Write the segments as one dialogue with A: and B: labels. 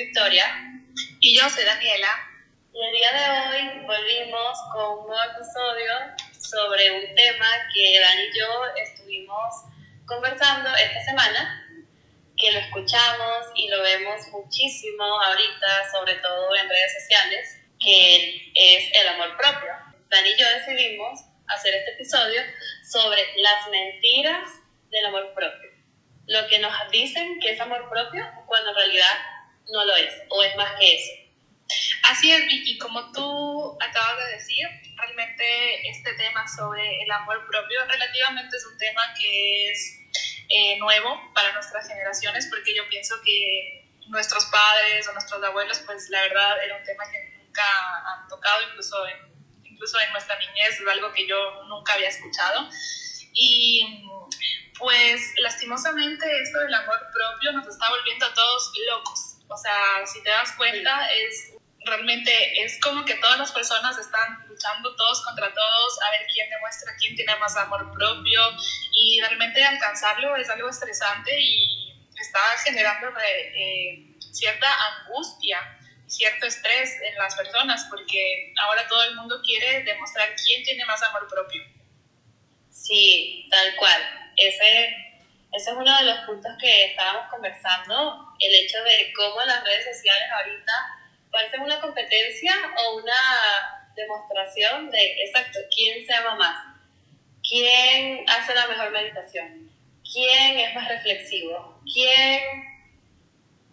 A: Victoria.
B: Y yo soy Daniela.
A: Y el día de hoy volvimos con un nuevo episodio sobre un tema que Dani y yo estuvimos conversando esta semana, que lo escuchamos y lo vemos muchísimo ahorita, sobre todo en redes sociales, que es el amor propio. Dani y yo decidimos hacer este episodio sobre las mentiras del amor propio. Lo que nos dicen que es amor propio cuando en realidad no lo es o es más que eso.
B: Así es, Vicky, como tú acabas de decir, realmente este tema sobre el amor propio relativamente es un tema que es eh, nuevo para nuestras generaciones porque yo pienso que nuestros padres o nuestros abuelos, pues la verdad era un tema que nunca han tocado, incluso en, incluso en nuestra niñez, es algo que yo nunca había escuchado. Y pues lastimosamente esto del amor propio nos está volviendo a todos locos. O sea, si te das cuenta, es realmente es como que todas las personas están luchando todos contra todos a ver quién demuestra quién tiene más amor propio y realmente alcanzarlo es algo estresante y está generando eh, cierta angustia cierto estrés en las personas porque ahora todo el mundo quiere demostrar quién tiene más amor propio.
A: Sí, tal cual. Ese, ese es uno de los puntos que estábamos conversando, el hecho de cómo las redes sociales ahorita parecen una competencia o una demostración de, exacto, quién se ama más, quién hace la mejor meditación, quién es más reflexivo, quién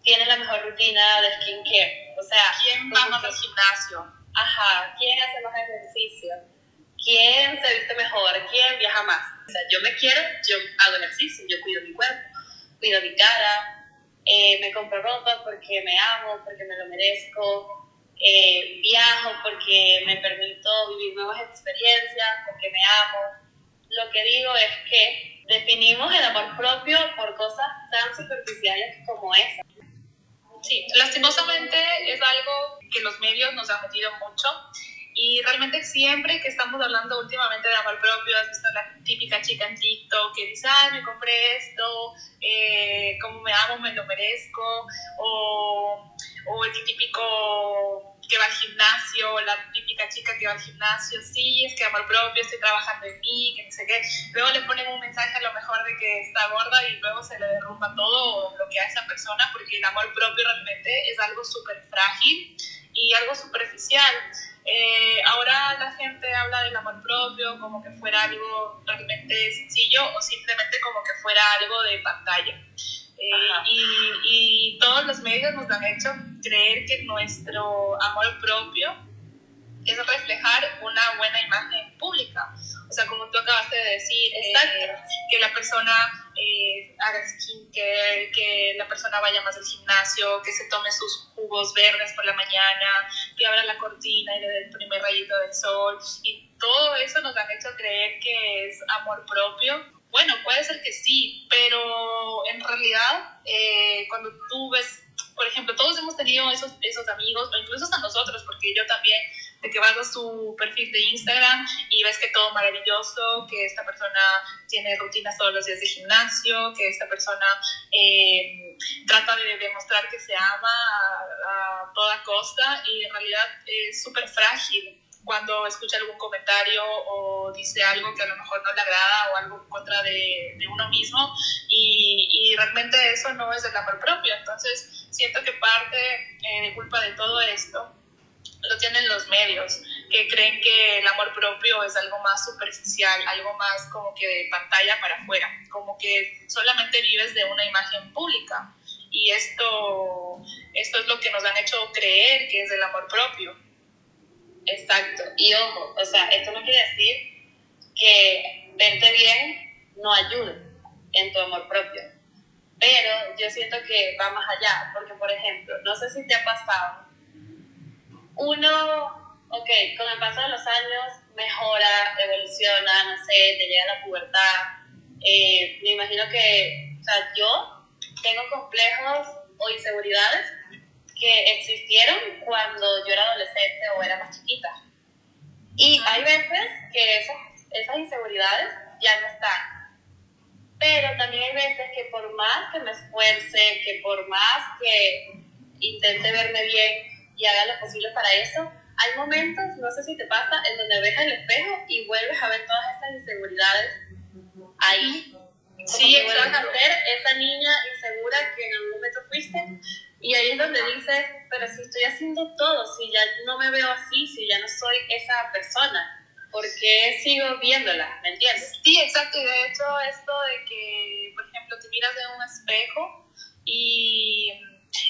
A: tiene la mejor rutina de skincare. O sea,
B: ¿quién va más al gimnasio?
A: Ajá, ¿quién hace más ejercicio? ¿Quién se viste mejor? ¿Quién viaja más? O sea, yo me quiero, yo hago ejercicio, yo cuido mi cuerpo, cuido mi cara, eh, me compro ropa porque me amo, porque me lo merezco, eh, viajo porque me permito vivir nuevas experiencias, porque me amo. Lo que digo es que definimos el amor propio por cosas tan superficiales como esa.
B: Sí, lastimosamente es algo que los medios nos han metido mucho y realmente siempre que estamos hablando últimamente de amor propio, has visto la típica chica en TikTok que dice, ay, me compré esto, eh, como me amo, me lo merezco, o, o el típico que va al gimnasio, la típica chica que va al gimnasio, sí, es que amor propio, estoy trabajando en mí, que no sé qué. Luego le ponen un mensaje a lo mejor de que está gorda y luego se le derrumba todo lo que a esa persona, porque el amor propio realmente es algo súper frágil y algo superficial. Eh, ahora la gente habla del amor propio como que fuera algo realmente sencillo o simplemente como que fuera algo de pantalla. Eh, y, y, todos los medios nos han hecho creer que nuestro amor propio es reflejar una buena imagen pública. O sea, como tú acabaste de decir, eh, que la persona eh, haga skincare, que la persona vaya más al gimnasio, que se tome sus jugos verdes por la mañana, que abra la cortina y le dé el primer rayito del sol. Y todo eso nos han hecho creer que es amor propio bueno, puede ser que sí, pero en realidad eh, cuando tú ves, por ejemplo, todos hemos tenido esos, esos amigos, o incluso hasta nosotros, porque yo también, de que vas a su perfil de Instagram y ves que todo maravilloso, que esta persona tiene rutinas todos los días de gimnasio, que esta persona eh, trata de demostrar que se ama a, a toda costa y en realidad es súper frágil cuando escucha algún comentario o dice algo que a lo mejor no le agrada o algo en contra de, de uno mismo y, y, realmente eso no es el amor propio. Entonces siento que parte eh, de culpa de todo esto lo tienen los medios, que creen que el amor propio es algo más superficial, algo más como que de pantalla para afuera, como que solamente vives de una imagen pública. Y esto, esto es lo que nos han hecho creer que es el amor propio
A: Exacto. Y ojo, o sea, esto no quiere decir que verte bien no ayude en tu amor propio. Pero yo siento que va más allá, porque por ejemplo, no sé si te ha pasado, uno, ok, con el paso de los años mejora, evoluciona, no sé, te llega la pubertad. Eh, me imagino que, o sea, yo tengo complejos o inseguridades que existieron cuando yo era adolescente o era más chiquita. Y hay veces que esas, esas inseguridades ya no están. Pero también hay veces que por más que me esfuerce, que por más que intente verme bien y haga lo posible para eso, hay momentos, no sé si te pasa, en donde ves el espejo y vuelves a ver todas estas inseguridades ahí. sí, que vuelves a ser esa niña insegura que en algún momento fuiste. Y ahí es donde dices, pero si estoy haciendo todo, si ya no me veo así, si ya no soy esa persona, ¿por qué sigo viéndola? ¿Me entiendes?
B: Sí, exacto. Y de hecho, esto de que, por ejemplo, te miras en un espejo y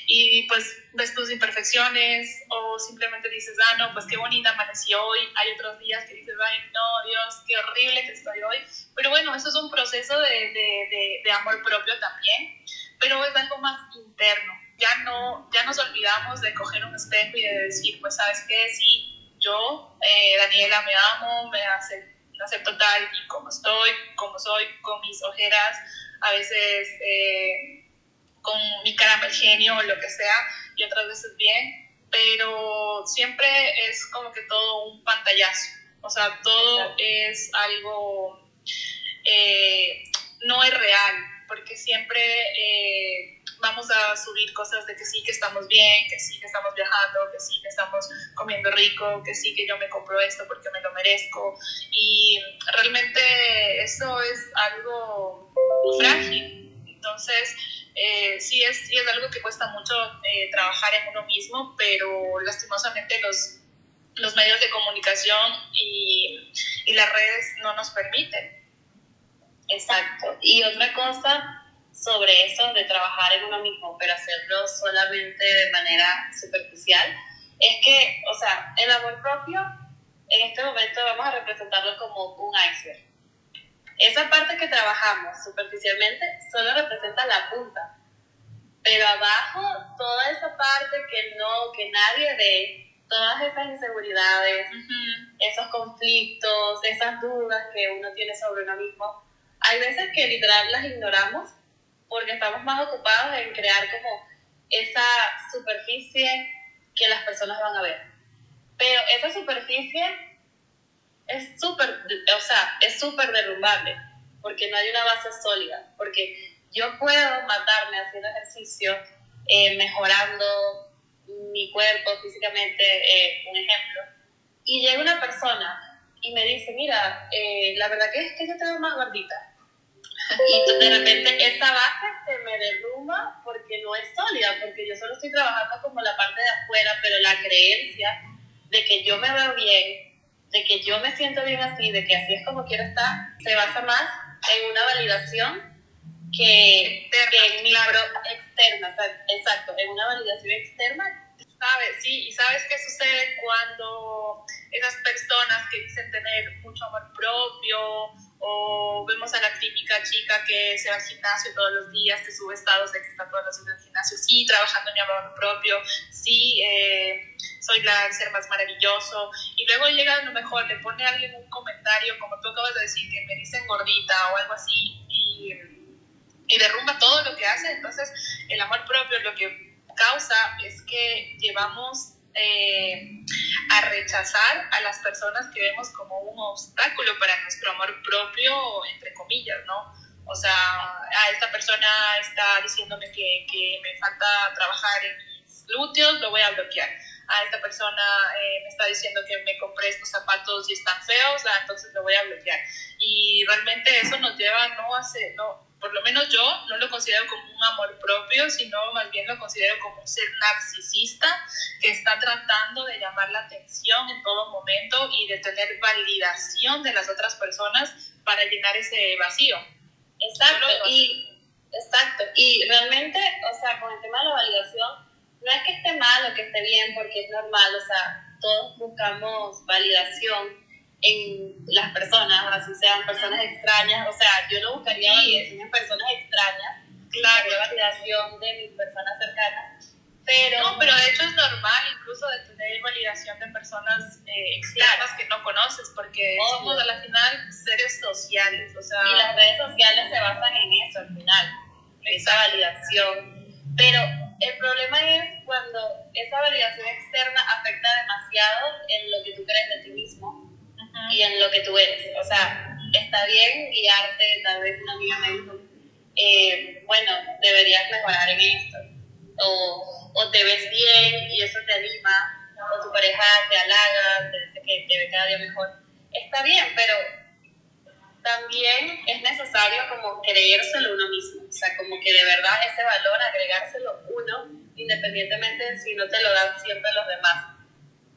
B: y pues ves tus imperfecciones o simplemente dices, ah, no, pues qué bonita amaneció hoy. Hay otros días que dices, ay, no, Dios, qué horrible que estoy hoy. Pero bueno, eso es un proceso de, de, de, amor propio también, pero es algo más interno. Ya, no, ya nos olvidamos de coger un espejo y de decir, pues, ¿sabes qué? Sí, yo, eh, Daniela, me amo, me acepto tal y como estoy, como soy, con mis ojeras, a veces... Eh, con mi cara genio o lo que sea, y otras veces bien, pero siempre es como que todo un pantallazo, o sea, todo es algo, eh, no es real, porque siempre eh, vamos a subir cosas de que sí que estamos bien, que sí que estamos viajando, que sí que estamos comiendo rico, que sí que yo me compro esto porque me lo merezco, y realmente eso es algo frágil. Entonces, eh, sí, es, sí es algo que cuesta mucho eh, trabajar en uno mismo, pero lastimosamente los, los medios de comunicación y, y las redes no nos permiten.
A: Exacto. Y otra cosa sobre eso de trabajar en uno mismo, pero hacerlo solamente de manera superficial, es que, o sea, el amor propio, en este momento vamos a representarlo como un iceberg. Esa parte que trabajamos superficialmente solo representa la punta, pero abajo toda esa parte que no, que nadie ve, todas esas inseguridades, esos conflictos, esas dudas que uno tiene sobre uno mismo, hay veces que literal las ignoramos porque estamos más ocupados en crear como esa superficie que las personas van a ver. Pero esa superficie es súper, o sea, es súper derrumbable, porque no hay una base sólida, porque yo puedo matarme haciendo ejercicio, eh, mejorando mi cuerpo físicamente, eh, un ejemplo, y llega una persona y me dice, mira, eh, la verdad es que yo tengo más gordita. Y de repente esa base se me derrumba porque no es sólida, porque yo solo estoy trabajando como la parte de afuera, pero la creencia de que yo me veo bien, de que yo me siento bien así, de que así es como quiero estar, se basa más en una validación que, en mi externa, exacto, en una validación externa.
B: ¿Sabes? Sí, y ¿sabes qué sucede cuando esas personas que dicen tener mucho amor propio o vemos a la típica chica que se va al gimnasio todos los días, que sube estados de que está todos los días en el gimnasio, sí, trabajando en mi amor propio, sí, eh, soy la, el ser más maravilloso, y luego llega a lo mejor, le pone a alguien un comentario, como tú acabas de decir, que me dicen gordita o algo así, y, y derrumba todo lo que hace, entonces el amor propio lo que causa es que llevamos eh, a rechazar a las personas que vemos como un obstáculo para nuestro amor propio, entre comillas, ¿no? O sea, a esta persona está diciéndome que, que me falta trabajar en mis glúteos, lo voy a bloquear a esta persona eh, me está diciendo que me compré estos zapatos y están feos, ah, entonces lo voy a bloquear. Y realmente eso nos lleva no a ser, no, por lo menos yo no lo considero como un amor propio, sino más bien lo considero como un ser narcisista que está tratando de llamar la atención en todo momento y de tener validación de las otras personas para llenar ese vacío.
A: Exacto, y, exacto. y realmente, o sea, con el tema de la validación, que esté bien, porque es normal, o sea, todos buscamos validación en las personas, así sean personas extrañas, o sea, yo no buscaría validación en personas extrañas, claro, validación de mis personas cercanas, pero...
B: No, pero de hecho es normal incluso de tener validación de personas eh, externas que no conoces, porque somos a la final seres sociales, o sea...
A: Y las redes sociales se basan en eso al final, esa validación, pero el problema es cuando esa validación externa afecta demasiado en lo que tú crees de ti mismo y en lo que tú eres. O sea, está bien guiarte, tal vez una amiga me dijo, eh, bueno, deberías mejorar en esto. O, o te ves bien y eso te anima, o tu pareja te halaga, te dice que te ve cada día mejor, está bien, pero también es necesario como creérselo uno mismo, o sea, como que de verdad ese valor agregárselo uno, independientemente de si no te lo dan siempre los demás.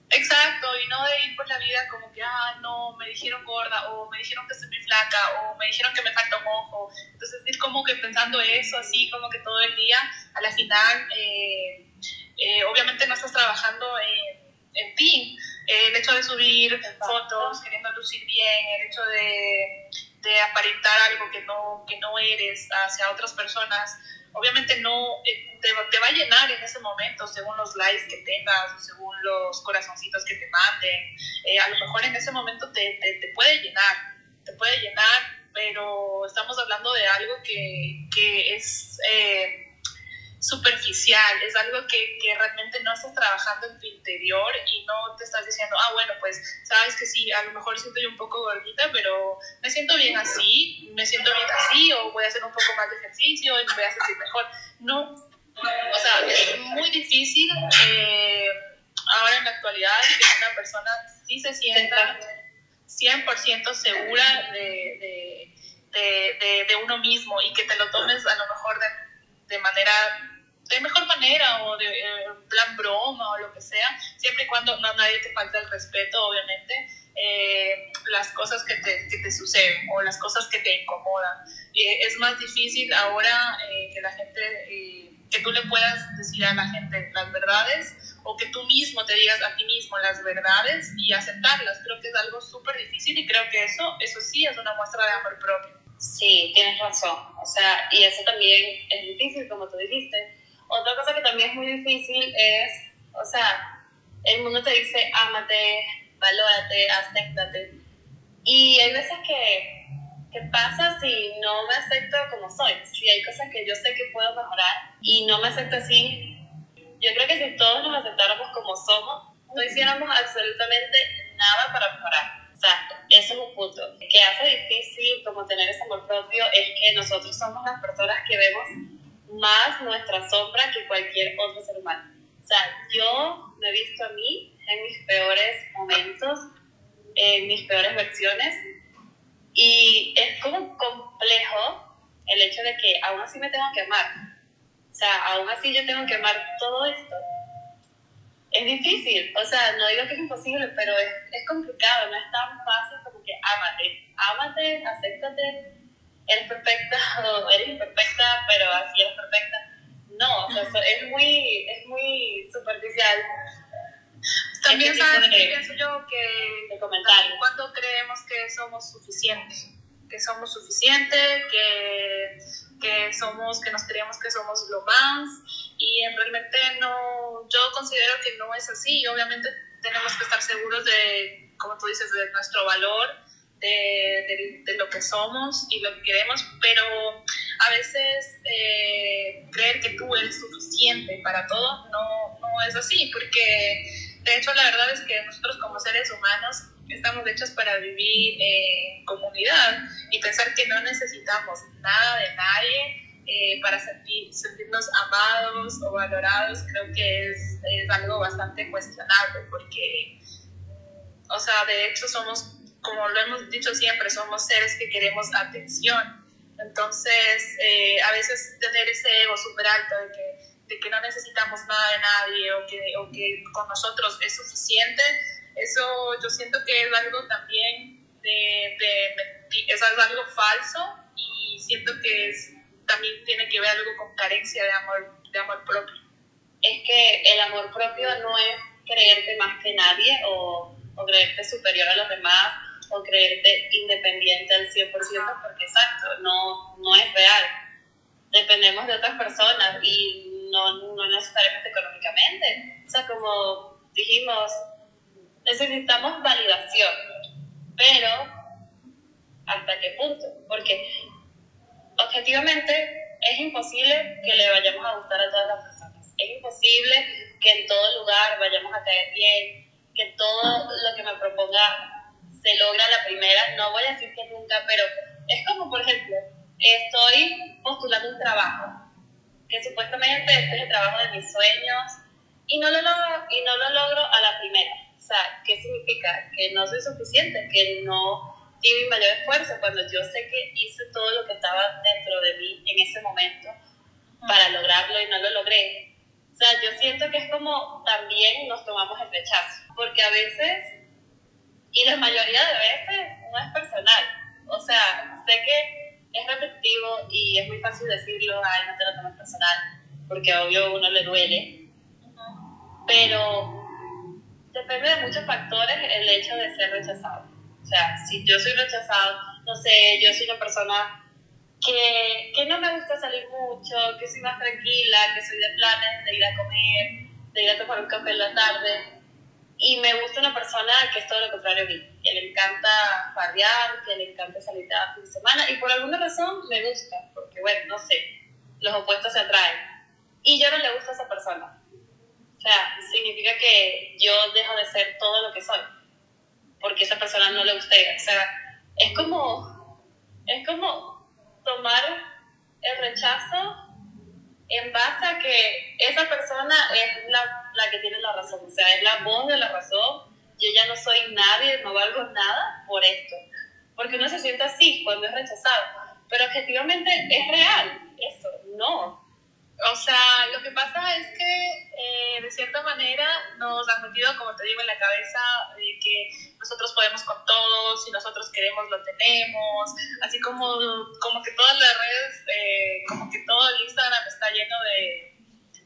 B: Exacto, y no de ir por la vida como que, ah, no, me dijeron gorda, o me dijeron que soy muy flaca, o me dijeron que me falta un ojo. Entonces, ir como que pensando eso, así como que todo el día, a la final, eh, eh, obviamente no estás trabajando en, en ti. el hecho de subir fotos, queriendo lucir bien, el hecho de, de aparentar algo que no, que no eres hacia otras personas, obviamente no eh, te, te, va a llenar en ese momento según los likes que tengas o según los corazoncitos que te manden. Eh, a lo mejor en ese momento te, te, te, puede llenar, te puede llenar, pero estamos hablando de algo que, que es... Eh, superficial, es algo que, que, realmente no estás trabajando en tu interior y no te estás diciendo, ah, bueno, pues sabes que sí, a lo mejor siento yo un poco gordita, pero me siento bien así, me siento bien así, o voy a hacer un poco más de ejercicio y me voy a sentir mejor. No, o sea, es muy difícil eh, ahora en la actualidad que una persona sí se sienta 100% segura de, de, de, de, uno mismo y que te lo tomes a lo mejor de, manera de mejor manera o de eh, plan broma o lo que sea, siempre y cuando no nadie te falta el respeto, obviamente, eh, las cosas que te, que te, suceden o las cosas que te incomodan. Eh, es más difícil ahora que la gente, que tú le puedas decir a la gente las verdades o que tú mismo te digas a ti mismo las verdades y aceptarlas. Creo que es algo súper difícil y creo que eso, eso sí es una muestra de amor propio.
A: Sí, tienes razón. O sea, y eso también es difícil, como tú dijiste otra cosa que también es muy difícil es, o sea, el mundo te dice, ámate, valórate, acéptate. Y hay veces que, ¿qué pasa si no me acepto como soy? Si hay cosas que yo sé que puedo mejorar y no me acepto así, yo creo que si todos nos aceptáramos como somos, no hiciéramos absolutamente nada para mejorar. O sea, eso es un punto. Que hace difícil como tener ese amor propio es que nosotros somos las personas que vemos más nuestra sombra que cualquier otro ser humano. O sea, yo me he visto a mí en mis peores momentos, en mis peores versiones, y es como complejo el hecho de que aún así me tengo que amar. O sea, aún así yo tengo que amar todo esto. Es difícil, o sea, no digo que es imposible, pero es, es complicado, no es tan fácil como que ámate, ámate, acéptate, eres perfecta o eres imperfecta, pero así eres perfecta. No, o sea, es muy, es muy superficial.
B: También sabes que pienso yo que cuando creemos que somos suficientes, que somos suficientes, que, que somos, que nos creemos que somos lo más, y en realmente no, yo considero que no es así. Obviamente tenemos que estar seguros de, como tú dices, de nuestro valor, de, de, lo que somos y lo que queremos, pero a veces eh, creer que tú eres suficiente para todo no, no es así, porque de hecho la verdad es que nosotros como seres humanos estamos hechos para vivir en comunidad y pensar que no necesitamos nada de nadie eh, para sentir, sentirnos amados o valorados, creo que es, es, algo bastante cuestionable porque, o sea, de hecho somos como lo hemos dicho siempre, somos seres que queremos atención. Entonces, eh, a veces tener ese ego súper alto de que, de que, no necesitamos nada de nadie o que, o que, con nosotros es suficiente, eso yo siento que es algo también de, de, es algo falso y siento que es, también tiene que ver algo con carencia de amor, de amor propio. Es que el amor propio no es creerte más que nadie o, o creerte superior a los demás o creerte independiente al 100%, porque exacto, no, no es real. Dependemos de otras personas y no, no necesariamente económicamente. O sea, como dijimos, necesitamos validación, pero ¿hasta qué punto? Porque objetivamente es imposible que le vayamos a gustar a todas las personas. Es imposible que en todo lugar vayamos a caer bien, que todo lo que me proponga se logra la primera, no voy a decir que nunca, pero es como, por ejemplo, estoy postulando un trabajo
A: que supuestamente este es el trabajo de mis sueños y no lo logro, y no lo logro a la primera. O sea, ¿qué significa? Que no soy suficiente, que no di mi mayor esfuerzo cuando yo sé que hice todo lo que estaba dentro de mí en ese momento para lograrlo y no lo logré. O sea, yo siento que es como también nos tomamos el rechazo, porque a veces, y la mayoría de veces, no es personal. O sea, sé que es repetitivo y es muy fácil decirlo, ay, no te lo tomes personal, porque obvio a uno le duele. Pero depende de muchos factores el hecho de ser rechazado. O sea, si yo soy rechazado, no sé, yo soy una persona que, que no me gusta salir mucho, que soy más tranquila, que soy de planes de ir a comer, de ir a tomar un café en la tarde. Y me gusta una persona que es todo lo contrario a mí, que le encanta farrear, que le encanta salir cada fin de semana. Y por alguna razón me gusta, porque bueno, no sé, los opuestos se atraen. Y yo no le gusta a esa persona. O sea, significa que yo dejo de ser todo lo que soy porque esa persona no le gusta. O sea, es como, es como tomar el rechazo en base a que esa persona es la, la que tiene la razón, o sea, es la voz de la razón. Yo ya no soy nadie, no valgo nada por esto. Porque uno se siente así cuando es rechazado. Pero objetivamente es real, eso, no.
B: O sea, lo que pasa es que eh, de cierta manera nos han metido, como te digo, en la cabeza de que nosotros podemos con todo, si nosotros queremos lo tenemos, así como, como que todas las redes, eh, como que todo el Instagram está lleno de,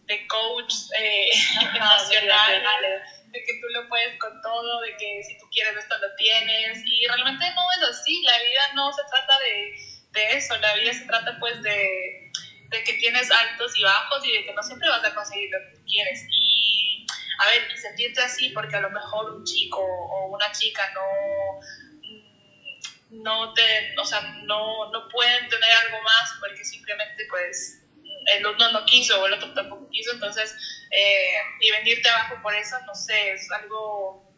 B: de coaches eh, emocionales, de que tú lo puedes con todo, de que si tú quieres esto lo tienes, y realmente no es así, la vida no se trata de, de eso, la vida se trata pues de de que tienes altos y bajos y de que no siempre vas a conseguir lo que tú quieres. Y, a ver, y sentirte así porque a lo mejor un chico o una chica no, mm, no, te, o sea, no, no pueden tener algo más porque simplemente pues el uno no quiso o el otro tampoco quiso, entonces, eh, y venirte abajo por eso, no sé, es algo,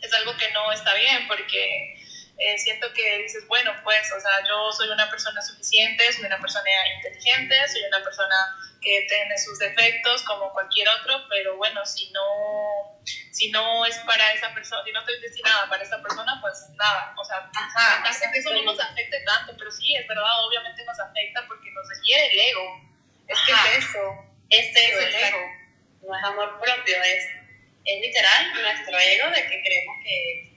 B: es algo que no está bien porque eh, siento que dices, bueno, pues, o sea, yo soy una persona suficiente, soy una persona inteligente, soy una persona que tiene sus defectos como cualquier otro, pero bueno, si no, si no es para esa persona, si no estoy destinada para esa persona, pues nada, o sea, Ajá, que eso no nos afecte tanto, pero sí, es verdad, obviamente nos afecta porque nos hiere el ego. Es que es eso.
A: Este es el ego. No es amor propio, es, es literal nuestro ego de que creemos que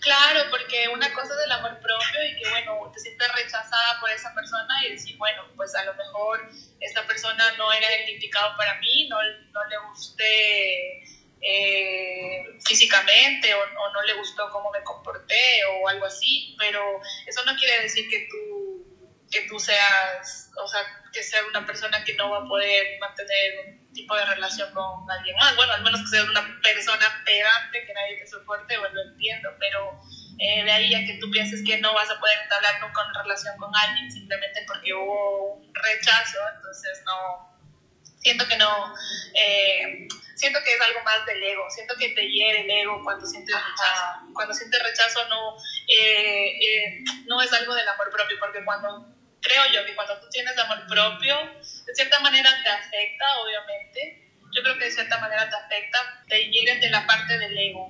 B: Claro, porque una cosa es el amor propio y que, bueno, te sientes rechazada por esa persona y decir, bueno, pues a lo mejor esta persona no era el para mí, no, no le guste eh, físicamente o, o, no le gustó cómo me comporté o algo así, pero eso no quiere decir que tú, que tú seas, o sea, que sea una persona que no va a poder mantener un tipo de relación con alguien más. Bueno, al menos que sea una persona pegante, que nadie te soporte, bueno, lo entiendo, pero eh, de ahí a que tú pienses que no vas a poder entablar nunca una relación con alguien simplemente porque hubo un rechazo, entonces no, siento que no, eh, siento que es algo más del ego, siento que te hiere el ego cuando sientes rechazo, cuando sientes rechazo no, eh, no es algo del amor propio, porque cuando creo yo que cuando tú tienes amor propio, de cierta manera te afecta, obviamente. Yo creo que de cierta manera te afecta, te llega de la parte del ego.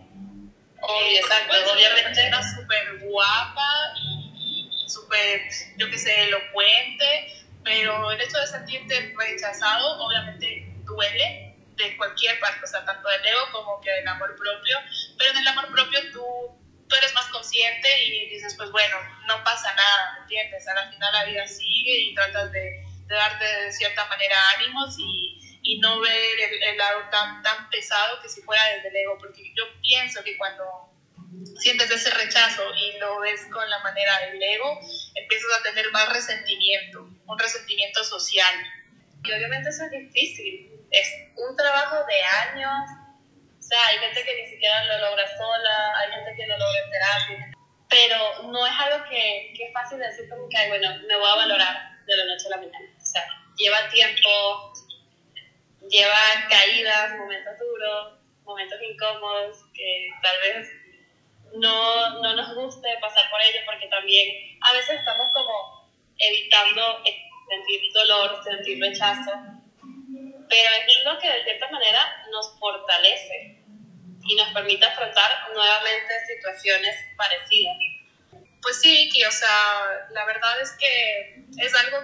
A: Obvio, exacto, obviamente.
B: Una súper guapa y, y súper, yo qué sé, elocuente, pero el hecho de sentirte rechazado, obviamente duele de cualquier parte, o sea, tanto del ego como que del amor propio, pero en el amor propio tú tú eres más consciente y dices, pues bueno, no pasa nada, ¿me entiendes? Al final la vida sigue y tratas de, de darte de cierta manera ánimos y, y no ver el, lado tan, tan pesado que si fuera desde el ego, porque yo pienso que cuando sientes ese rechazo y lo ves con la manera del ego, empiezas a tener más resentimiento, un resentimiento social.
A: Y obviamente eso es difícil, es un trabajo de años o sea, hay gente que ni siquiera lo logra sola, hay gente que lo logra en terapia, pero no es algo que, que es fácil decir como que, bueno, me voy a valorar de la noche a la mañana. O sea, lleva tiempo, lleva caídas, momentos duros, momentos incómodos, que tal vez no, no nos guste pasar por ellos, porque también a veces estamos como evitando sentir dolor, sentir rechazo, pero es lo que de cierta manera nos fortalece y nos permite afrontar nuevamente situaciones parecidas.
B: Pues sí, Vicky, o sea, la verdad es que es algo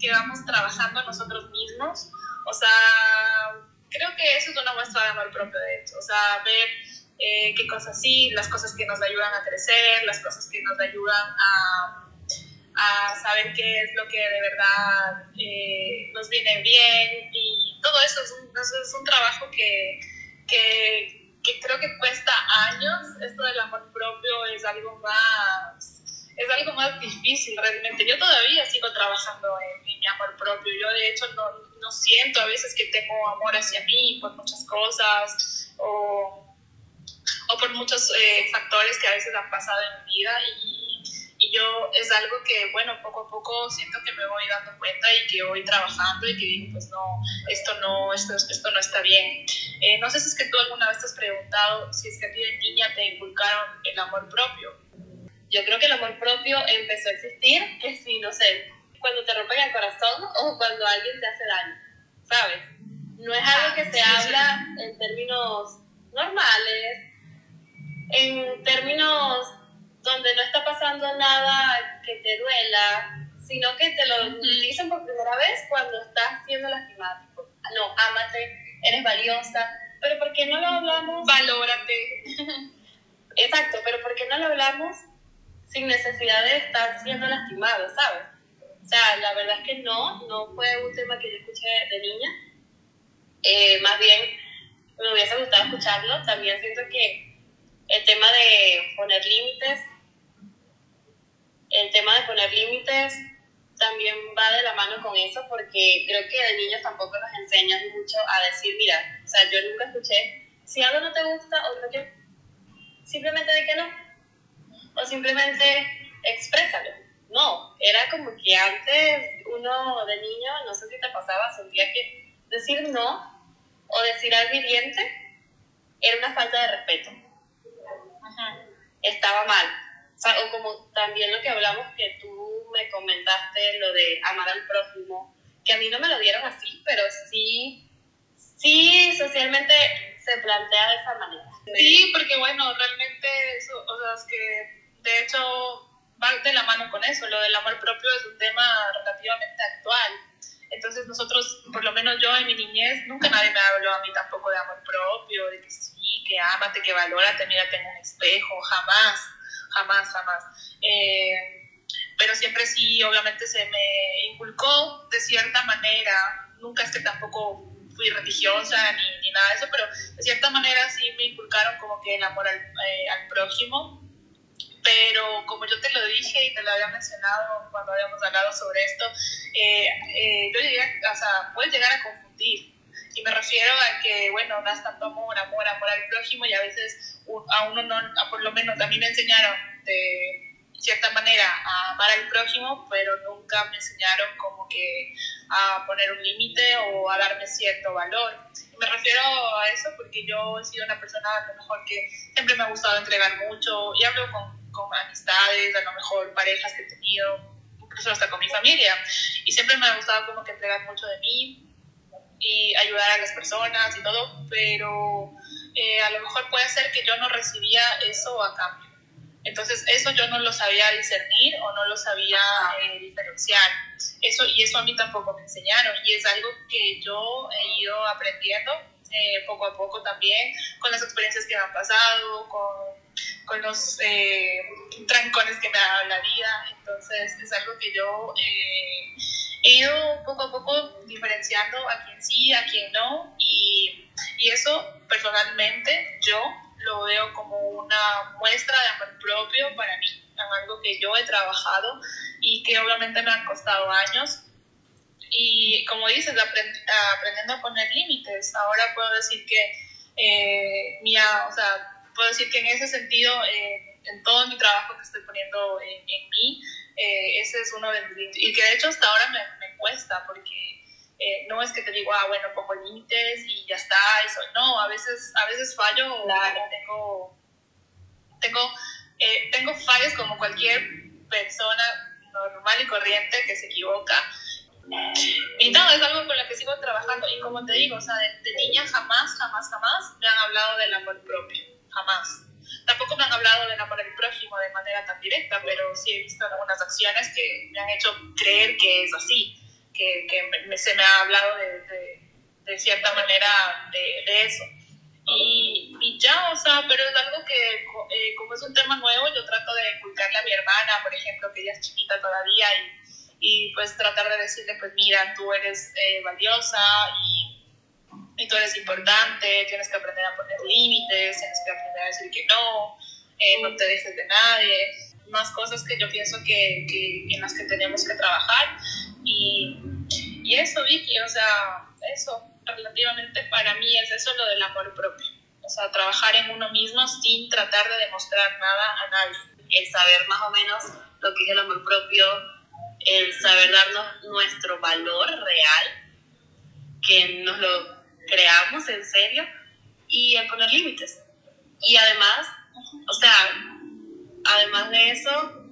B: que vamos trabajando nosotros mismos, o sea, creo que eso es una muestra de amor propio, de hecho, o sea, ver eh, qué cosas sí, las cosas que nos ayudan a crecer, las cosas que nos ayudan a a saber qué es lo que de verdad eh, nos viene bien y todo eso es un, es un trabajo que, que, que, creo que cuesta años. Esto del amor propio es algo más es algo más difícil realmente. Yo todavía sigo trabajando en, mi amor propio. Yo de hecho no, no, siento a veces que tengo amor hacia mí por muchas cosas o, o por muchos eh, factores que a veces han pasado en mi vida y yo es algo que, bueno, poco a poco siento que me voy dando cuenta y que voy trabajando y que digo, pues no, esto no, esto, esto no está bien. Eh, no sé si es que tú alguna vez te has preguntado si es que a ti de niña te inculcaron el amor propio.
A: Yo creo que el amor propio empezó a existir, que sí, no sé, cuando te rompen el corazón o cuando alguien te hace daño, ¿sabes? No es algo que se habla en términos normales, en términos donde no está pasando nada que te duela, sino que te lo dicen por primera vez cuando estás siendo lastimado. no, ámate, eres valiosa, pero ¿por qué no lo hablamos?
B: Valórate.
A: Exacto, pero ¿por qué no lo hablamos sin necesidad de estar siendo lastimado, sabes? O sea, la verdad es que no, no fue un tema que yo escuché de niña. Eh, más bien, me hubiese gustado escucharlo. También siento que el tema de poner límites poner límites también va de la mano con eso porque creo que de niños tampoco nos enseñan mucho a decir, mira, o sea, yo nunca escuché, si algo no te gusta o no quieres, simplemente di que no. O simplemente exprésalo. No, era como que antes uno de niño, no sé si te pasaba, sentía que decir no o decir algo hiriente era una falta de respeto. Estaba mal o como también lo que hablamos que tú me comentaste, lo de amar al prójimo, que a mí no me lo dieron así, pero sí, sí socialmente se plantea de esa manera.
B: Sí, porque bueno, realmente o sea, es que de hecho va de la mano con eso, lo del amor propio es un tema relativamente actual. Entonces nosotros, por lo menos yo en mi niñez, nunca nadie me habló a mí tampoco de amor propio, de que sí, que ámate, que valórate, mírate en un espejo, jamás jamás, jamás. Eh, pero siempre sí, obviamente se me inculcó de cierta manera, nunca es que tampoco fui religiosa ni, ni nada de eso, pero de cierta manera sí me inculcaron como que el amor al, eh, al prójimo. Pero como yo te lo dije y te lo había mencionado cuando habíamos hablado sobre esto, eh, yo llegué, o sea, puedes llegar a confundir. Y me refiero a que, bueno, das tanto amor, amor, amor al prójimo y a veces a uno no, por lo menos a mí me enseñaron de cierta manera a amar al prójimo, pero nunca me enseñaron como que a poner un límite o a darme cierto valor. Y me refiero a eso porque yo he sido una persona a lo mejor que siempre me ha gustado entregar mucho y hablo con, con amistades, a lo mejor parejas que he tenido, incluso hasta con mi familia. Y siempre me ha gustado como que entregar mucho de mí y ayudar a las personas y todo, pero eh, a lo mejor puede ser que yo no recibía eso a cambio. Entonces eso yo no lo sabía discernir o no lo sabía eh, diferenciar. Eso, y eso a mí tampoco me enseñaron y es algo que yo he ido aprendiendo eh, poco a poco también con las experiencias que me han pasado, con, con los trancones que me ha dado la vida. Entonces es algo que yo he ido poco a poco diferenciando a quien sí, a quien no y y eso personalmente yo lo veo como una muestra de amor propio para mí, algo que yo he trabajado y que obviamente me han costado años. Y como dices, aprendiendo a poner límites. Ahora puedo decir que, eh, o sea, puedo decir que en ese sentido, eh, en todo mi trabajo que estoy poniendo en, mí, eh, ese es uno de mis Y que de hecho hasta ahora me, me cuesta porque eh, no es que te digo, ah, bueno, pongo límites y ya está, eso. No, a veces, a veces fallo, tengo, tengo, eh, tengo fallos como cualquier persona normal y corriente que se equivoca. Y no, es algo con lo que sigo trabajando. Y como te digo, o sea, de, de niña jamás, jamás, jamás me han hablado del amor propio. Jamás. Tampoco me han hablado del amor al prójimo de manera tan directa, pero sí he visto algunas acciones que me han hecho creer que es así, que, que se me ha hablado de, de, cierta manera de, de eso. Y, y, ya, o sea, pero es algo que eh, como es un tema nuevo, yo trato de inculcarle a mi hermana, por ejemplo, que ella es chiquita todavía, y, y pues tratar de decirle, pues mira, tú eres eh, valiosa y y tú eres importante, tienes que aprender a poner límites, tienes que aprender a decir que no, eh, no te dejes de nadie, más cosas que yo pienso que, que en las que tenemos que trabajar. Y, y, eso, Vicky, o sea, eso relativamente para mí es eso lo del amor propio. O sea, trabajar en uno mismo sin tratar de demostrar nada a nadie.
A: El saber más o menos lo que es el amor propio, el saber darnos nuestro valor real, que nos lo creamos en serio y el poner límites. Y además, o sea, además de eso,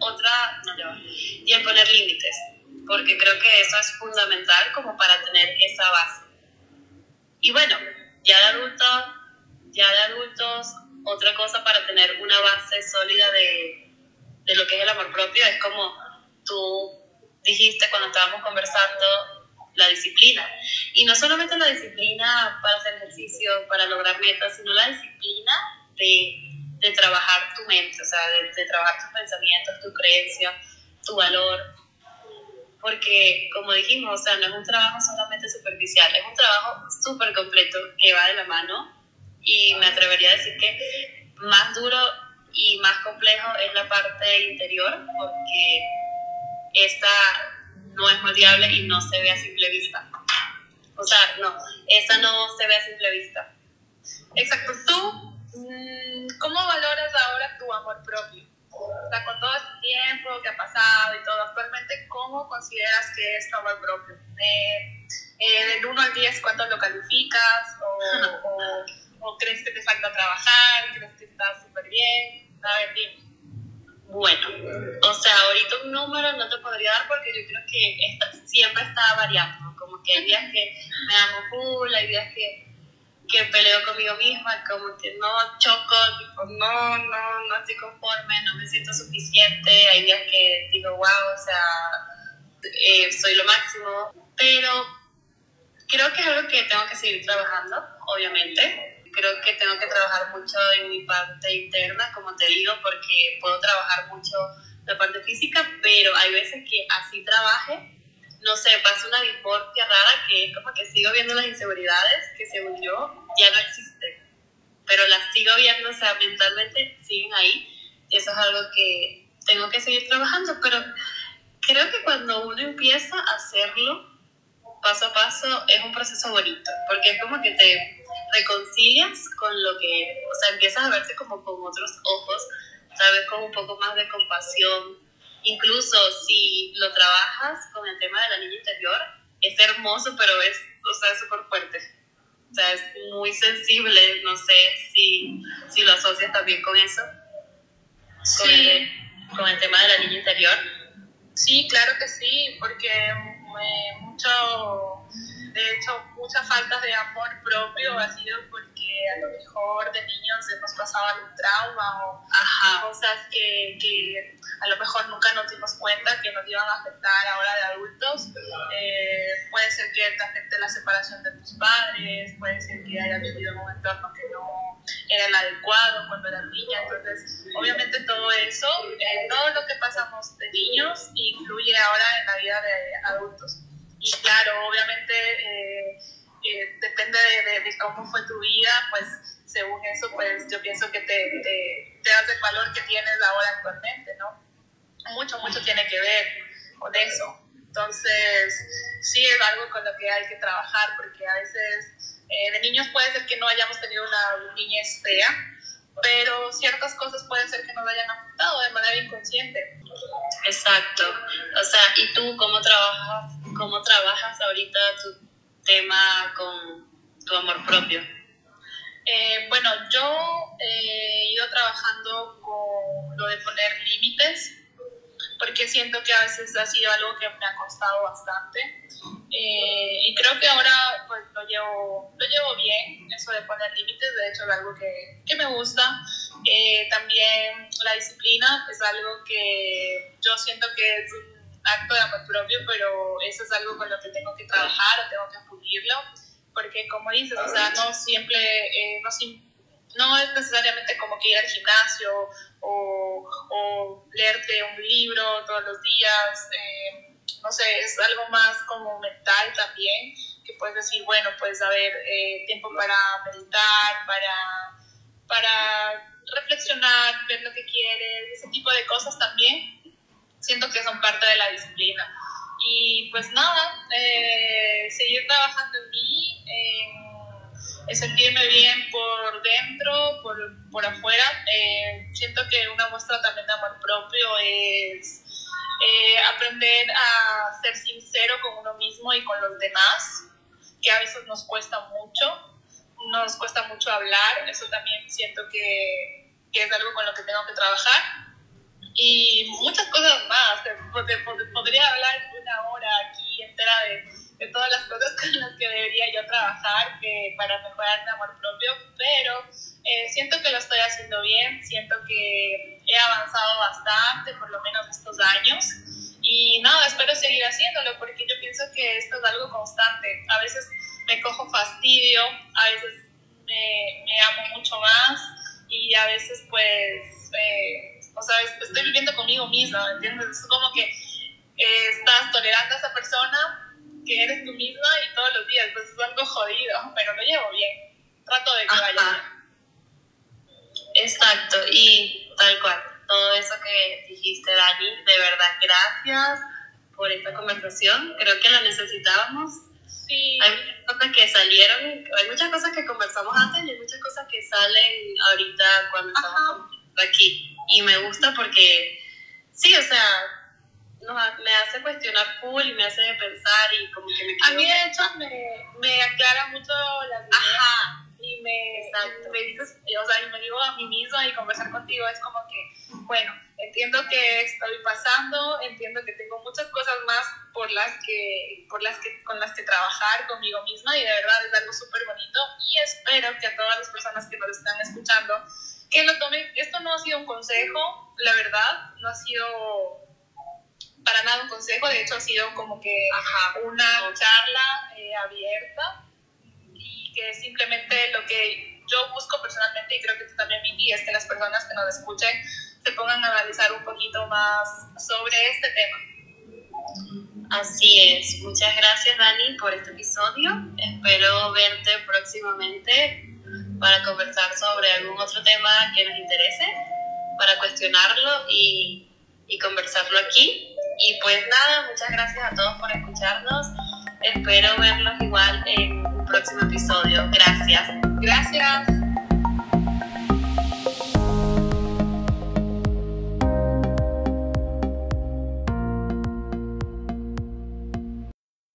A: otra, no va, y el poner límites, porque creo que eso es fundamental como para tener esa base. Y bueno, ya de adultos, ya de adultos, otra cosa para tener una base sólida de, de lo que es el amor propio es como tú dijiste cuando estábamos conversando la disciplina. Y no solamente la disciplina para hacer ejercicio, para lograr metas, sino la disciplina de, de trabajar tu mente, o sea, de, trabajar tus pensamientos, tu creencia, tu valor. Porque, como dijimos, o sea, no es un trabajo solamente superficial, es un trabajo súper completo que va de la mano y me atrevería a decir que más duro y más complejo es la parte interior porque esta no es moldeable y no se ve a simple vista. O sea, no, esa no se ve a simple vista.
B: Exacto. ¿Tú mm, cómo valoras ahora tu amor propio? O sea, con todo este tiempo que ha pasado y todo, actualmente, ¿cómo consideras que es tu amor propio? Eh, eh, del 1 al 10, ¿cuánto lo calificas? O, o, crees que te falta trabajar? ¿Crees que estás súper bien? A ver, dime.
A: Bueno, o sea, ahorita un número no te podría dar porque yo creo que siempre está variando. Como que hay días que me amo full, hay días que, que peleo conmigo misma, como que no choco, tipo, no, no, no estoy conforme, no me siento suficiente. Hay días que digo, wow, o sea, eh, soy lo máximo. Pero creo que es algo que tengo que seguir trabajando, obviamente creo que tengo que trabajar mucho en mi parte interna, como te digo, porque puedo trabajar mucho la parte física, pero hay veces que así trabaje, no sé, pasa una disformia rara que es como que sigo viendo las inseguridades que según yo ya no existen, pero las sigo viendo, o sea, mentalmente siguen ahí, y eso es algo que tengo que seguir trabajando, pero creo que cuando uno empieza a hacerlo paso a paso es un proceso bonito, porque es como que te reconcilias con lo que, o sea, empiezas a verse como con otros ojos, sabes, con un poco más de compasión. Incluso si lo trabajas con el tema de la niña interior, es hermoso, pero es, o sea, súper fuerte. O sea, es muy sensible, no sé si, si lo asocias también con eso. Con, sí. el, con el tema de la niña interior.
B: Sí, claro que sí, porque eh, mucho de hecho, muchas faltas de amor propio ha sido porque a lo mejor de niños hemos pasado algún trauma o cosas que, que, a lo mejor nunca nos dimos cuenta que nos iban a afectar ahora de adultos. Eh, puede ser que te afecte la separación de tus padres, puede ser que hayas vivido en un entorno que no era el adecuado cuando eras niña. Entonces, obviamente todo eso, eh, todo lo que pasamos de niños influye ahora en la vida de adultos. Y claro, obviamente eh, eh, depende de, cómo fue tu vida, pues según eso, pues yo pienso que te, te, te das el valor que tienes ahora actualmente, ¿no? Mucho, mucho tiene que ver con eso. Entonces, sí es algo con lo que hay que trabajar, porque a veces eh, de niños puede ser que no hayamos tenido una niñez fea, pero ciertas cosas pueden ser que nos hayan afectado de manera inconsciente.
A: Exacto. O sea, ¿y tú cómo trabajas ¿Cómo trabajas ahorita tu tema con tu amor propio?
B: Eh, bueno, yo eh, he ido trabajando con lo de poner límites, porque que siento que a veces ha sido algo que me ha costado bastante. Eh, y creo que ahora pues lo llevo, lo llevo bien, eso de poner límites, de hecho es algo que, que me gusta. Eh, también la disciplina es algo que yo siento que es acto de amor propio, pero eso es algo con lo que tengo que trabajar o tengo que pulirlo, porque como dices, o sea, no siempre, eh, no, no es necesariamente como que ir al gimnasio o, o leerte un libro todos los días, eh, no sé, es algo más como mental también, que puedes decir, bueno, puedes haber eh, tiempo para meditar, para, para reflexionar, ver lo que quieres, ese tipo de cosas también, siento que son parte de la disciplina. Y pues nada, eh, seguir trabajando en mí, en sentirme bien por dentro, por, por afuera. Eh, siento que una muestra también de amor propio es eh, aprender a ser sincero con uno mismo y con los demás, que a veces nos cuesta mucho, nos cuesta mucho hablar, eso también siento que, que es algo con lo que tengo que trabajar. Y muchas cosas más, podría hablar una hora aquí entera de de todas las cosas con las que debería yo trabajar que, para mejorar mi amor propio, pero eh, siento que lo estoy haciendo bien, siento que he avanzado bastante, por lo menos estos años, y nada, espero seguir haciéndolo porque yo pienso que esto es algo constante. A veces me cojo fastidio, a veces me, me amo mucho más y a veces pues, eh, o sea, estoy viviendo conmigo misma, ¿entiendes? Es como que eh, estás tolerando a esa persona que eres tú misma y todos los días, pues es algo jodido, pero lo llevo bien. Trato de que vaya bien.
A: Exacto, y tal cual, todo eso que dijiste, Dani, de verdad, gracias por esta conversación, creo que la necesitábamos.
B: Sí.
A: Hay muchas cosas que salieron, hay muchas cosas que conversamos antes y hay muchas cosas que salen ahorita cuando estamos aquí. Y me gusta porque, sí, o sea, me hace cuestionar full y me hace pensar y como que me...
B: A mí de hecho me, me aclara mucho las ideas y me, me dices, o sea, y me digo a mí misma y conversar contigo es como que, bueno, entiendo que estoy pasando, entiendo que tengo muchas cosas más por las que, por las que, con las que trabajar conmigo misma y de verdad es algo súper bonito y espero que a todas las personas que nos están escuchando que lo tomen, esto no ha sido un consejo, la verdad, no ha sido para nada un consejo, de hecho ha sido como que una charla eh, abierta y que simplemente lo que yo busco personalmente y creo que tú también, Vicky, es que las personas que nos escuchen se pongan a analizar un poquito más sobre este tema.
A: Así es. Muchas gracias, Dani, por este episodio. Espero verte próximamente para conversar sobre algún otro tema que nos interese, para cuestionarlo y, y conversarlo aquí. Y pues nada, muchas gracias a todos por escucharnos. Espero verlos igual en un próximo episodio. Gracias.
B: Gracias.